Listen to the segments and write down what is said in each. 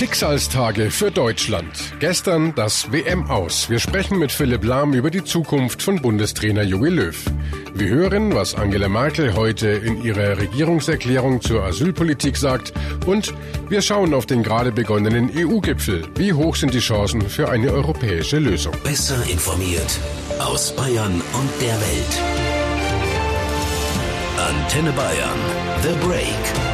Schicksalstage für Deutschland. Gestern das WM aus. Wir sprechen mit Philipp Lahm über die Zukunft von Bundestrainer Jogi Löw. Wir hören, was Angela Merkel heute in ihrer Regierungserklärung zur Asylpolitik sagt. Und wir schauen auf den gerade begonnenen EU-Gipfel. Wie hoch sind die Chancen für eine europäische Lösung? Besser informiert aus Bayern und der Welt. Antenne Bayern. The Break.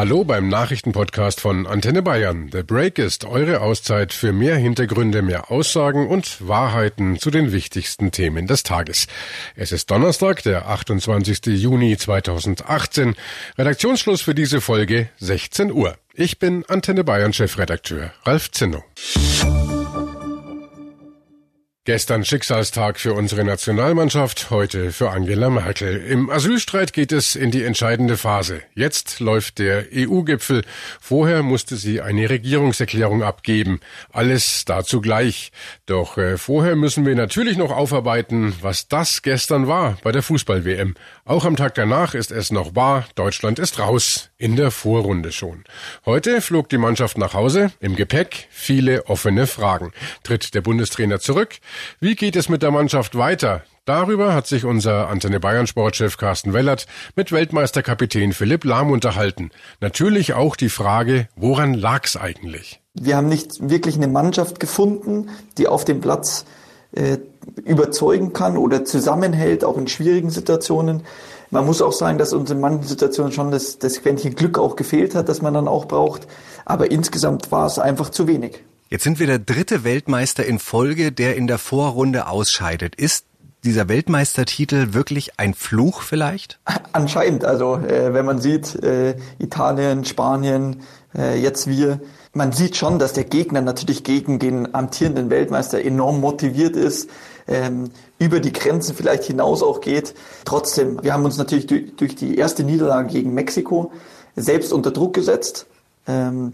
Hallo beim Nachrichtenpodcast von Antenne Bayern. The Break ist eure Auszeit für mehr Hintergründe, mehr Aussagen und Wahrheiten zu den wichtigsten Themen des Tages. Es ist Donnerstag, der 28. Juni 2018. Redaktionsschluss für diese Folge 16 Uhr. Ich bin Antenne Bayern Chefredakteur Ralf Zinno. Gestern Schicksalstag für unsere Nationalmannschaft, heute für Angela Merkel. Im Asylstreit geht es in die entscheidende Phase. Jetzt läuft der EU-Gipfel. Vorher musste sie eine Regierungserklärung abgeben. Alles dazu gleich. Doch äh, vorher müssen wir natürlich noch aufarbeiten, was das gestern war bei der Fußball-WM. Auch am Tag danach ist es noch wahr. Deutschland ist raus. In der Vorrunde schon. Heute flog die Mannschaft nach Hause. Im Gepäck viele offene Fragen. Tritt der Bundestrainer zurück? Wie geht es mit der Mannschaft weiter? Darüber hat sich unser Antenne Bayern Sportchef Carsten Wellert mit Weltmeisterkapitän Philipp Lahm unterhalten. Natürlich auch die Frage, woran lag's eigentlich? Wir haben nicht wirklich eine Mannschaft gefunden, die auf dem Platz äh, überzeugen kann oder zusammenhält, auch in schwierigen Situationen. Man muss auch sagen, dass uns in manchen Situationen schon das, das Quäntchen Glück auch gefehlt hat, das man dann auch braucht. Aber insgesamt war es einfach zu wenig. Jetzt sind wir der dritte Weltmeister in Folge, der in der Vorrunde ausscheidet. Ist dieser Weltmeistertitel wirklich ein Fluch vielleicht? Anscheinend. Also äh, wenn man sieht, äh, Italien, Spanien, äh, jetzt wir, man sieht schon, dass der Gegner natürlich gegen den amtierenden Weltmeister enorm motiviert ist, ähm, über die Grenzen vielleicht hinaus auch geht. Trotzdem, wir haben uns natürlich durch, durch die erste Niederlage gegen Mexiko selbst unter Druck gesetzt. Ähm,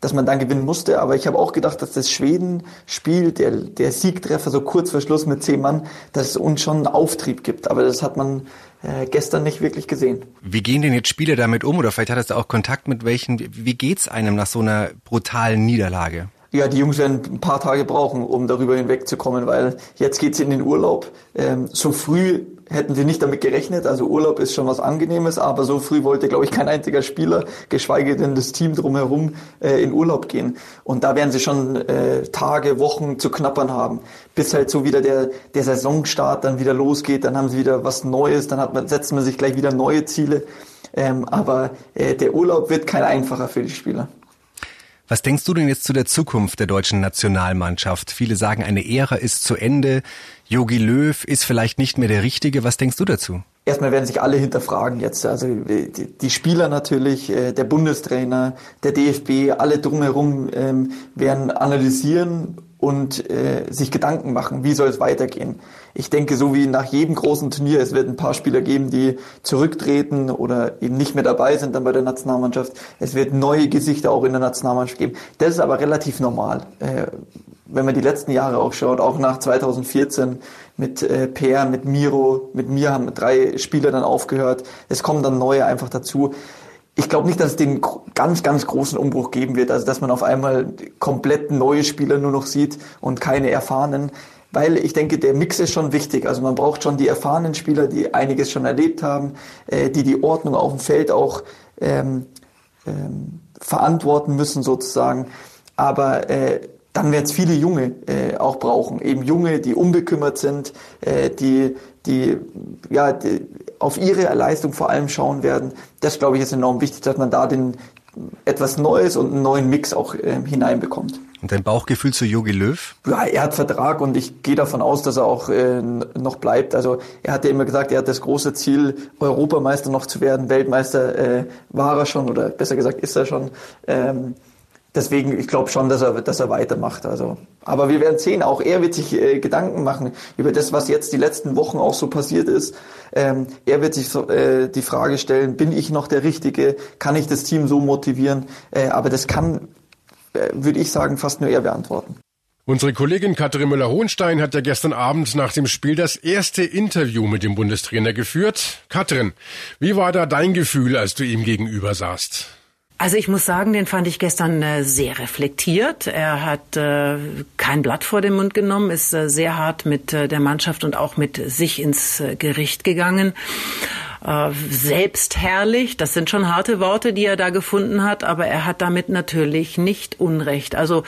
dass man dann gewinnen musste. Aber ich habe auch gedacht, dass das Schweden-Spiel, der, der Siegtreffer so kurz vor Schluss mit zehn Mann, dass es uns schon einen Auftrieb gibt. Aber das hat man äh, gestern nicht wirklich gesehen. Wie gehen denn jetzt Spieler damit um? Oder vielleicht hattest du auch Kontakt mit welchen? Wie geht's einem nach so einer brutalen Niederlage? Ja, die Jungs werden ein paar Tage brauchen, um darüber hinwegzukommen, weil jetzt geht's in den Urlaub. Ähm, so früh hätten sie nicht damit gerechnet. Also Urlaub ist schon was Angenehmes, aber so früh wollte, glaube ich, kein einziger Spieler, geschweige denn das Team drumherum, äh, in Urlaub gehen. Und da werden sie schon äh, Tage, Wochen zu knappern haben, bis halt so wieder der, der Saisonstart dann wieder losgeht. Dann haben sie wieder was Neues, dann hat man, setzt man sich gleich wieder neue Ziele. Ähm, aber äh, der Urlaub wird kein einfacher für die Spieler. Was denkst du denn jetzt zu der Zukunft der deutschen Nationalmannschaft? Viele sagen, eine Ära ist zu Ende. Yogi Löw ist vielleicht nicht mehr der Richtige. Was denkst du dazu? Erstmal werden sich alle hinterfragen jetzt. Also die Spieler natürlich, äh, der Bundestrainer, der DFB, alle drumherum ähm, werden analysieren und äh, sich Gedanken machen, wie soll es weitergehen. Ich denke, so wie nach jedem großen Turnier, es wird ein paar Spieler geben, die zurücktreten oder eben nicht mehr dabei sind dann bei der Nationalmannschaft. Es wird neue Gesichter auch in der Nationalmannschaft geben. Das ist aber relativ normal. Äh, wenn man die letzten Jahre auch schaut, auch nach 2014 mit äh, Per, mit Miro, mit mir haben drei Spieler dann aufgehört. Es kommen dann neue einfach dazu ich glaube nicht, dass es den ganz, ganz großen Umbruch geben wird, also dass man auf einmal komplett neue Spieler nur noch sieht und keine erfahrenen, weil ich denke, der Mix ist schon wichtig. Also man braucht schon die erfahrenen Spieler, die einiges schon erlebt haben, äh, die die Ordnung auf dem Feld auch ähm, ähm, verantworten müssen sozusagen. Aber äh, dann werden es viele Junge äh, auch brauchen. Eben Junge, die unbekümmert sind, äh, die, die, ja, die auf ihre Leistung vor allem schauen werden. Das, glaube ich, ist enorm wichtig, dass man da den etwas Neues und einen neuen Mix auch äh, hineinbekommt. Und dein Bauchgefühl zu Jogi Löw? Ja, er hat Vertrag und ich gehe davon aus, dass er auch äh, noch bleibt. Also er hat ja immer gesagt, er hat das große Ziel, Europameister noch zu werden. Weltmeister äh, war er schon oder besser gesagt ist er schon. Ähm, deswegen, ich glaube schon, dass er, dass er weitermacht. Also, aber wir werden sehen. Auch er wird sich äh, Gedanken machen über das, was jetzt die letzten Wochen auch so passiert ist. Ähm, er wird sich äh, die Frage stellen: Bin ich noch der Richtige? Kann ich das Team so motivieren? Äh, aber das kann, äh, würde ich sagen, fast nur er beantworten. Unsere Kollegin Katrin Müller-Hohenstein hat ja gestern Abend nach dem Spiel das erste Interview mit dem Bundestrainer geführt. Katrin, wie war da dein Gefühl, als du ihm gegenüber saßt? Also ich muss sagen, den fand ich gestern äh, sehr reflektiert. Er hat äh, kein Blatt vor den Mund genommen, ist äh, sehr hart mit der Mannschaft und auch mit sich ins Gericht gegangen äh, selbstherrlich. Das sind schon harte Worte, die er da gefunden hat, aber er hat damit natürlich nicht Unrecht. Also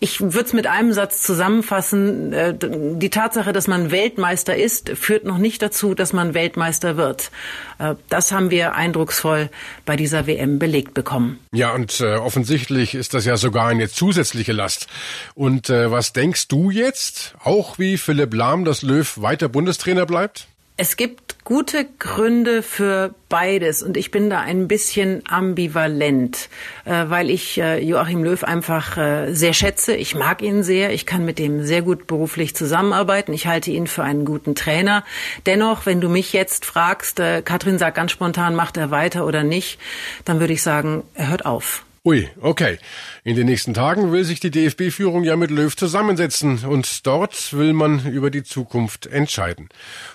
ich würde es mit einem Satz zusammenfassen. Äh, die Tatsache, dass man Weltmeister ist, führt noch nicht dazu, dass man Weltmeister wird. Äh, das haben wir eindrucksvoll bei dieser WM belegt bekommen. Ja, und äh, offensichtlich ist das ja sogar eine zusätzliche Last. Und äh, was denkst du jetzt, auch wie Philipp Lahm, dass Löw weiter Bundestrainer bleibt? Es gibt gute Gründe für beides und ich bin da ein bisschen ambivalent, äh, weil ich äh, Joachim Löw einfach äh, sehr schätze. Ich mag ihn sehr. Ich kann mit ihm sehr gut beruflich zusammenarbeiten. Ich halte ihn für einen guten Trainer. Dennoch, wenn du mich jetzt fragst, Katrin sagt ganz spontan, macht er weiter oder nicht, dann würde ich sagen, er hört auf. Ui, okay. In den nächsten Tagen will sich die DFB-Führung ja mit Löw zusammensetzen und dort will man über die Zukunft entscheiden.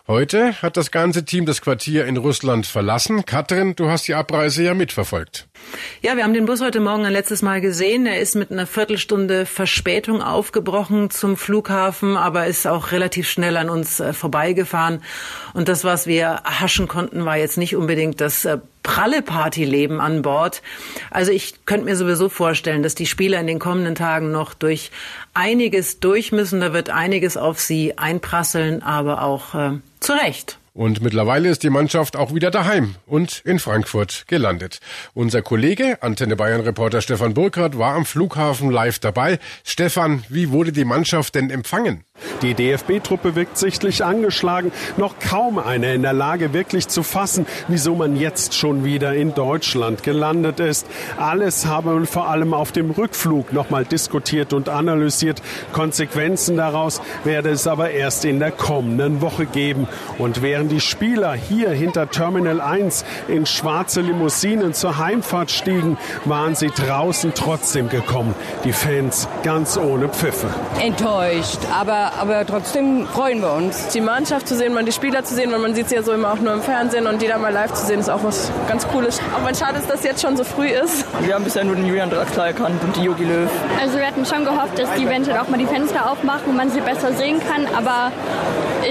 Heute hat das ganze Team das Quartier in Russland verlassen. Katrin, du hast die Abreise ja mitverfolgt. Ja, wir haben den Bus heute Morgen ein letztes Mal gesehen. Er ist mit einer Viertelstunde Verspätung aufgebrochen zum Flughafen, aber ist auch relativ schnell an uns äh, vorbeigefahren. Und das, was wir haschen konnten, war jetzt nicht unbedingt das äh, pralle Partyleben an Bord. Also ich könnte mir sowieso vorstellen, dass die Spieler in den kommenden Tagen noch durch einiges durch müssen. Da wird einiges auf sie einprasseln, aber auch äh, zu Recht. Und mittlerweile ist die Mannschaft auch wieder daheim und in Frankfurt gelandet. Unser Kollege, Antenne Bayern Reporter Stefan Burkhardt, war am Flughafen live dabei. Stefan, wie wurde die Mannschaft denn empfangen? Die DFB-Truppe wirkt sichtlich angeschlagen. Noch kaum einer in der Lage, wirklich zu fassen, wieso man jetzt schon wieder in Deutschland gelandet ist. Alles habe vor allem auf dem Rückflug nochmal diskutiert und analysiert. Konsequenzen daraus werde es aber erst in der kommenden Woche geben. Und während die Spieler hier hinter Terminal 1 in schwarze Limousinen zur Heimfahrt stiegen, waren sie draußen trotzdem gekommen. Die Fans ganz ohne Pfiffe. Enttäuscht, aber aber, trotzdem freuen wir uns. Die Mannschaft zu sehen, mal die Spieler zu sehen, weil man sieht sie ja so immer auch nur im Fernsehen und die da mal live zu sehen, ist auch was ganz Cooles. Auch wenn schade ist, dass es jetzt schon so früh ist. Wir haben bisher nur den Julian Draxler erkannt und die Yogi Löw. Also wir hatten schon gehofft, dass die eventuell auch mal die Fenster aufmachen und man sie besser sehen kann, aber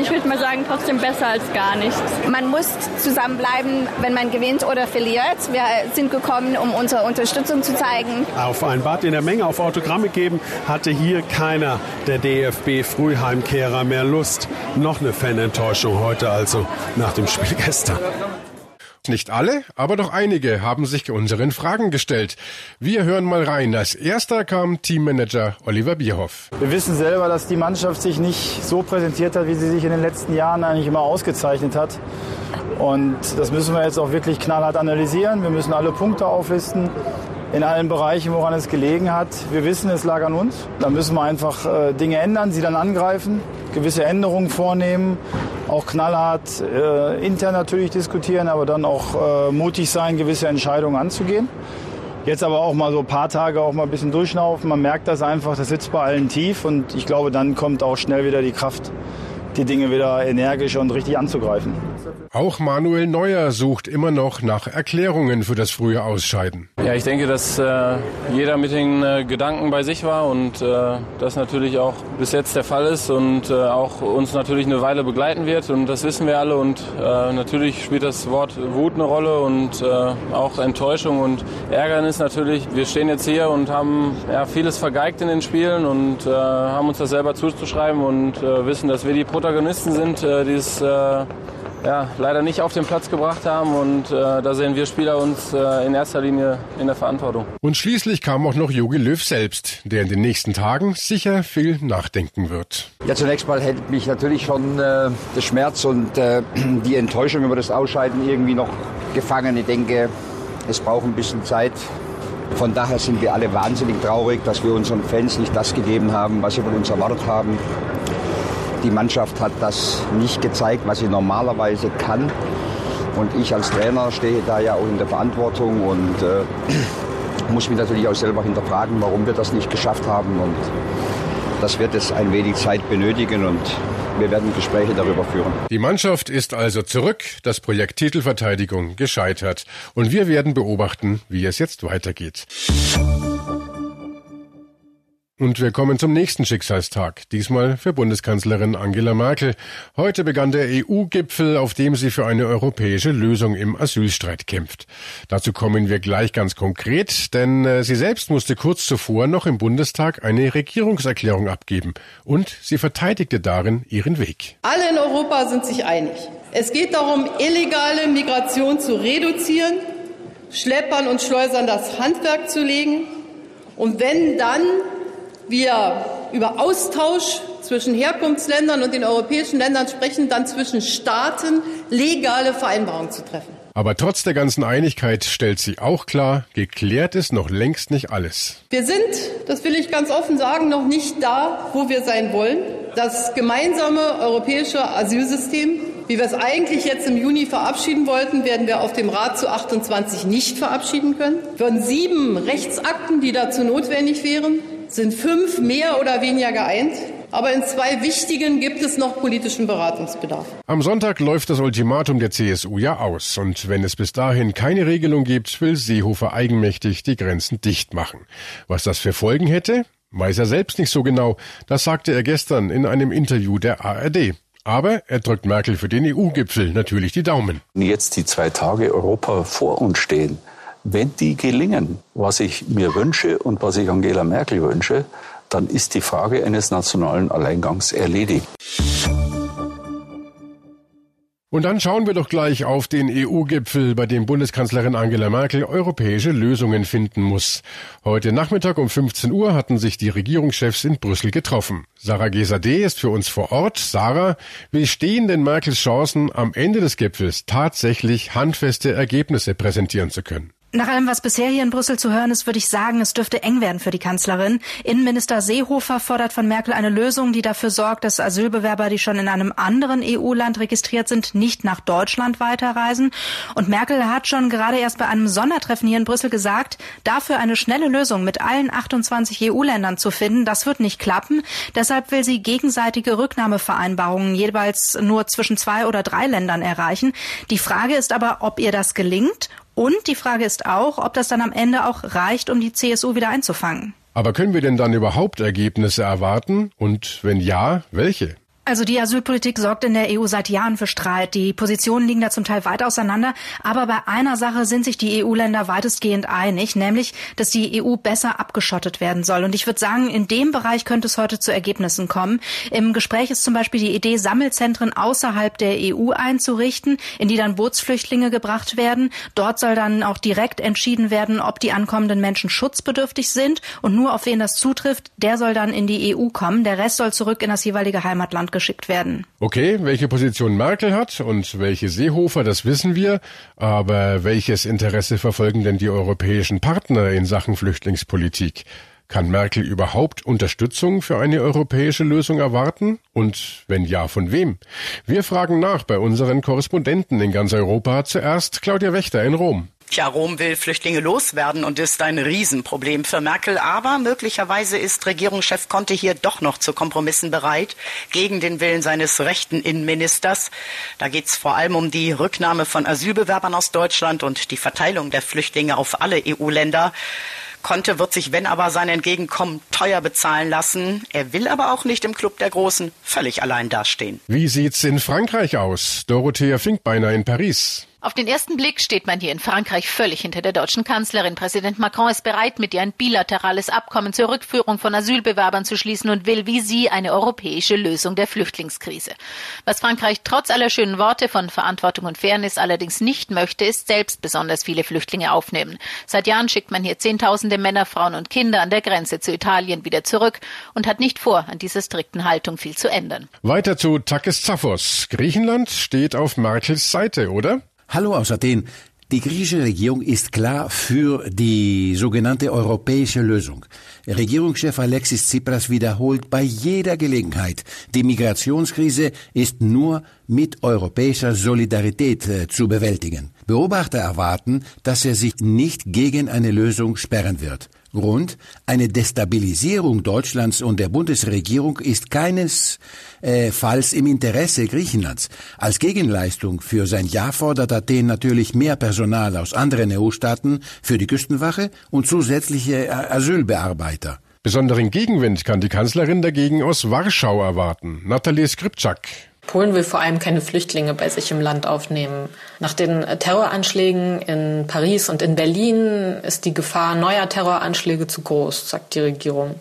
ich würde mal sagen, trotzdem besser als gar nichts. Man muss zusammenbleiben, wenn man gewinnt oder verliert. Wir sind gekommen, um unsere Unterstützung zu zeigen. Auf ein Bad in der Menge auf Autogramme geben hatte hier keiner der DFB Frühheimkehrer mehr Lust. Noch eine Fanenttäuschung heute also nach dem Spiel gestern. Nicht alle, aber doch einige haben sich unseren Fragen gestellt. Wir hören mal rein. Als erster kam Teammanager Oliver Bierhoff. Wir wissen selber, dass die Mannschaft sich nicht so präsentiert hat, wie sie sich in den letzten Jahren eigentlich immer ausgezeichnet hat. Und das müssen wir jetzt auch wirklich knallhart analysieren. Wir müssen alle Punkte auflisten in allen Bereichen, woran es gelegen hat. Wir wissen, es lag an uns. Da müssen wir einfach äh, Dinge ändern, sie dann angreifen, gewisse Änderungen vornehmen, auch knallhart äh, intern natürlich diskutieren, aber dann auch äh, mutig sein, gewisse Entscheidungen anzugehen. Jetzt aber auch mal so ein paar Tage auch mal ein bisschen durchschnaufen. Man merkt das einfach, das sitzt bei allen tief und ich glaube, dann kommt auch schnell wieder die Kraft, die Dinge wieder energisch und richtig anzugreifen. Auch Manuel Neuer sucht immer noch nach Erklärungen für das frühe Ausscheiden. Ja, ich denke, dass äh, jeder mit den äh, Gedanken bei sich war und äh, das natürlich auch bis jetzt der Fall ist und äh, auch uns natürlich eine Weile begleiten wird und das wissen wir alle und äh, natürlich spielt das Wort Wut eine Rolle und äh, auch Enttäuschung und Ärgernis natürlich. Wir stehen jetzt hier und haben ja, vieles vergeigt in den Spielen und haben uns das selber zuzuschreiben und wissen, dass wir die Protagonisten sind, die es ja, leider nicht auf den Platz gebracht haben. Und äh, da sehen wir Spieler uns äh, in erster Linie in der Verantwortung. Und schließlich kam auch noch Jogi Löw selbst, der in den nächsten Tagen sicher viel nachdenken wird. Ja, zunächst mal hält mich natürlich schon äh, der Schmerz und äh, die Enttäuschung über das Ausscheiden irgendwie noch gefangen. Ich denke, es braucht ein bisschen Zeit. Von daher sind wir alle wahnsinnig traurig, dass wir unseren Fans nicht das gegeben haben, was sie von uns erwartet haben. Die Mannschaft hat das nicht gezeigt, was sie normalerweise kann. Und ich als Trainer stehe da ja auch in der Verantwortung und äh, muss mich natürlich auch selber hinterfragen, warum wir das nicht geschafft haben. Und das wird es ein wenig Zeit benötigen und wir werden Gespräche darüber führen. Die Mannschaft ist also zurück, das Projekt Titelverteidigung gescheitert. Und wir werden beobachten, wie es jetzt weitergeht. Und wir kommen zum nächsten Schicksalstag, diesmal für Bundeskanzlerin Angela Merkel. Heute begann der EU-Gipfel, auf dem sie für eine europäische Lösung im Asylstreit kämpft. Dazu kommen wir gleich ganz konkret, denn äh, sie selbst musste kurz zuvor noch im Bundestag eine Regierungserklärung abgeben. Und sie verteidigte darin ihren Weg. Alle in Europa sind sich einig. Es geht darum, illegale Migration zu reduzieren, Schleppern und Schleusern das Handwerk zu legen und wenn dann wir über Austausch zwischen Herkunftsländern und den europäischen Ländern sprechen, dann zwischen Staaten legale Vereinbarungen zu treffen. Aber trotz der ganzen Einigkeit stellt sie auch klar, geklärt ist noch längst nicht alles. Wir sind, das will ich ganz offen sagen, noch nicht da, wo wir sein wollen. Das gemeinsame europäische Asylsystem, wie wir es eigentlich jetzt im Juni verabschieden wollten, werden wir auf dem Rat zu 28 nicht verabschieden können. Von sieben Rechtsakten, die dazu notwendig wären, sind fünf mehr oder weniger geeint. Aber in zwei wichtigen gibt es noch politischen Beratungsbedarf. Am Sonntag läuft das Ultimatum der CSU ja aus. Und wenn es bis dahin keine Regelung gibt, will Seehofer eigenmächtig die Grenzen dicht machen. Was das für Folgen hätte, weiß er selbst nicht so genau. Das sagte er gestern in einem Interview der ARD. Aber er drückt Merkel für den EU-Gipfel natürlich die Daumen. Jetzt die zwei Tage Europa vor uns stehen wenn die gelingen, was ich mir wünsche und was ich Angela Merkel wünsche, dann ist die Frage eines nationalen Alleingangs erledigt. Und dann schauen wir doch gleich auf den EU-Gipfel, bei dem Bundeskanzlerin Angela Merkel europäische Lösungen finden muss. Heute Nachmittag um 15 Uhr hatten sich die Regierungschefs in Brüssel getroffen. Sarah Gesade ist für uns vor Ort. Sarah, wie stehen denn Merkels Chancen, am Ende des Gipfels tatsächlich handfeste Ergebnisse präsentieren zu können? Nach allem, was bisher hier in Brüssel zu hören ist, würde ich sagen, es dürfte eng werden für die Kanzlerin. Innenminister Seehofer fordert von Merkel eine Lösung, die dafür sorgt, dass Asylbewerber, die schon in einem anderen EU-Land registriert sind, nicht nach Deutschland weiterreisen. Und Merkel hat schon gerade erst bei einem Sondertreffen hier in Brüssel gesagt, dafür eine schnelle Lösung mit allen 28 EU-Ländern zu finden, das wird nicht klappen. Deshalb will sie gegenseitige Rücknahmevereinbarungen jeweils nur zwischen zwei oder drei Ländern erreichen. Die Frage ist aber, ob ihr das gelingt und die Frage ist auch, ob das dann am Ende auch reicht, um die CSU wieder einzufangen. Aber können wir denn dann überhaupt Ergebnisse erwarten? Und wenn ja, welche? Also die Asylpolitik sorgt in der EU seit Jahren für Streit. Die Positionen liegen da zum Teil weit auseinander. Aber bei einer Sache sind sich die EU-Länder weitestgehend einig, nämlich, dass die EU besser abgeschottet werden soll. Und ich würde sagen, in dem Bereich könnte es heute zu Ergebnissen kommen. Im Gespräch ist zum Beispiel die Idee, Sammelzentren außerhalb der EU einzurichten, in die dann Bootsflüchtlinge gebracht werden. Dort soll dann auch direkt entschieden werden, ob die ankommenden Menschen schutzbedürftig sind. Und nur auf wen das zutrifft, der soll dann in die EU kommen. Der Rest soll zurück in das jeweilige Heimatland geschickt werden. Okay, welche Position Merkel hat und welche Seehofer, das wissen wir. Aber welches Interesse verfolgen denn die europäischen Partner in Sachen Flüchtlingspolitik? Kann Merkel überhaupt Unterstützung für eine europäische Lösung erwarten? Und wenn ja, von wem? Wir fragen nach bei unseren Korrespondenten in ganz Europa. Zuerst Claudia Wächter in Rom. Tja, Rom will Flüchtlinge loswerden und ist ein Riesenproblem für Merkel. Aber möglicherweise ist Regierungschef Conte hier doch noch zu Kompromissen bereit, gegen den Willen seines rechten Innenministers. Da geht es vor allem um die Rücknahme von Asylbewerbern aus Deutschland und die Verteilung der Flüchtlinge auf alle EU-Länder. Conte wird sich, wenn aber sein Entgegenkommen teuer bezahlen lassen. Er will aber auch nicht im Club der Großen völlig allein dastehen. Wie sieht's in Frankreich aus? Dorothea Finkbeiner in Paris. Auf den ersten Blick steht man hier in Frankreich völlig hinter der deutschen Kanzlerin. Präsident Macron ist bereit, mit ihr ein bilaterales Abkommen zur Rückführung von Asylbewerbern zu schließen und will wie sie eine europäische Lösung der Flüchtlingskrise. Was Frankreich trotz aller schönen Worte von Verantwortung und Fairness allerdings nicht möchte, ist selbst besonders viele Flüchtlinge aufnehmen. Seit Jahren schickt man hier Zehntausende Männer, Frauen und Kinder an der Grenze zu Italien wieder zurück und hat nicht vor, an dieser strikten Haltung viel zu ändern. Weiter zu Takis Zaphos. Griechenland steht auf Merkels Seite, oder? Hallo aus Athen. Die griechische Regierung ist klar für die sogenannte europäische Lösung. Regierungschef Alexis Tsipras wiederholt bei jeder Gelegenheit, die Migrationskrise ist nur mit europäischer Solidarität äh, zu bewältigen. Beobachter erwarten, dass er sich nicht gegen eine Lösung sperren wird. Grund, eine Destabilisierung Deutschlands und der Bundesregierung ist keinesfalls im Interesse Griechenlands. Als Gegenleistung für sein Ja fordert Athen natürlich mehr Personal aus anderen EU-Staaten für die Küstenwache und zusätzliche Asylbearbeiter. Besonderen Gegenwind kann die Kanzlerin dagegen aus Warschau erwarten. Nathalie Skripczak. Polen will vor allem keine Flüchtlinge bei sich im Land aufnehmen. Nach den Terroranschlägen in Paris und in Berlin ist die Gefahr neuer Terroranschläge zu groß, sagt die Regierung.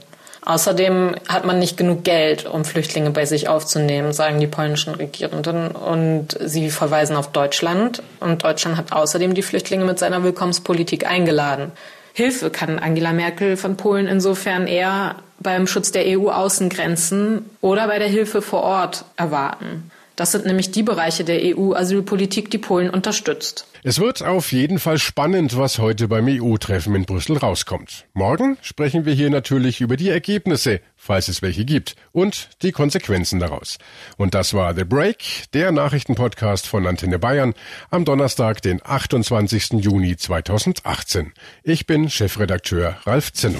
Außerdem hat man nicht genug Geld, um Flüchtlinge bei sich aufzunehmen, sagen die polnischen Regierenden. Und sie verweisen auf Deutschland. Und Deutschland hat außerdem die Flüchtlinge mit seiner Willkommenspolitik eingeladen. Hilfe kann Angela Merkel von Polen insofern eher beim Schutz der EU-Außengrenzen oder bei der Hilfe vor Ort erwarten. Das sind nämlich die Bereiche der EU-Asylpolitik, die Polen unterstützt. Es wird auf jeden Fall spannend, was heute beim EU-Treffen in Brüssel rauskommt. Morgen sprechen wir hier natürlich über die Ergebnisse, falls es welche gibt, und die Konsequenzen daraus. Und das war The Break, der Nachrichtenpodcast von Antenne Bayern am Donnerstag, den 28. Juni 2018. Ich bin Chefredakteur Ralf Zinno.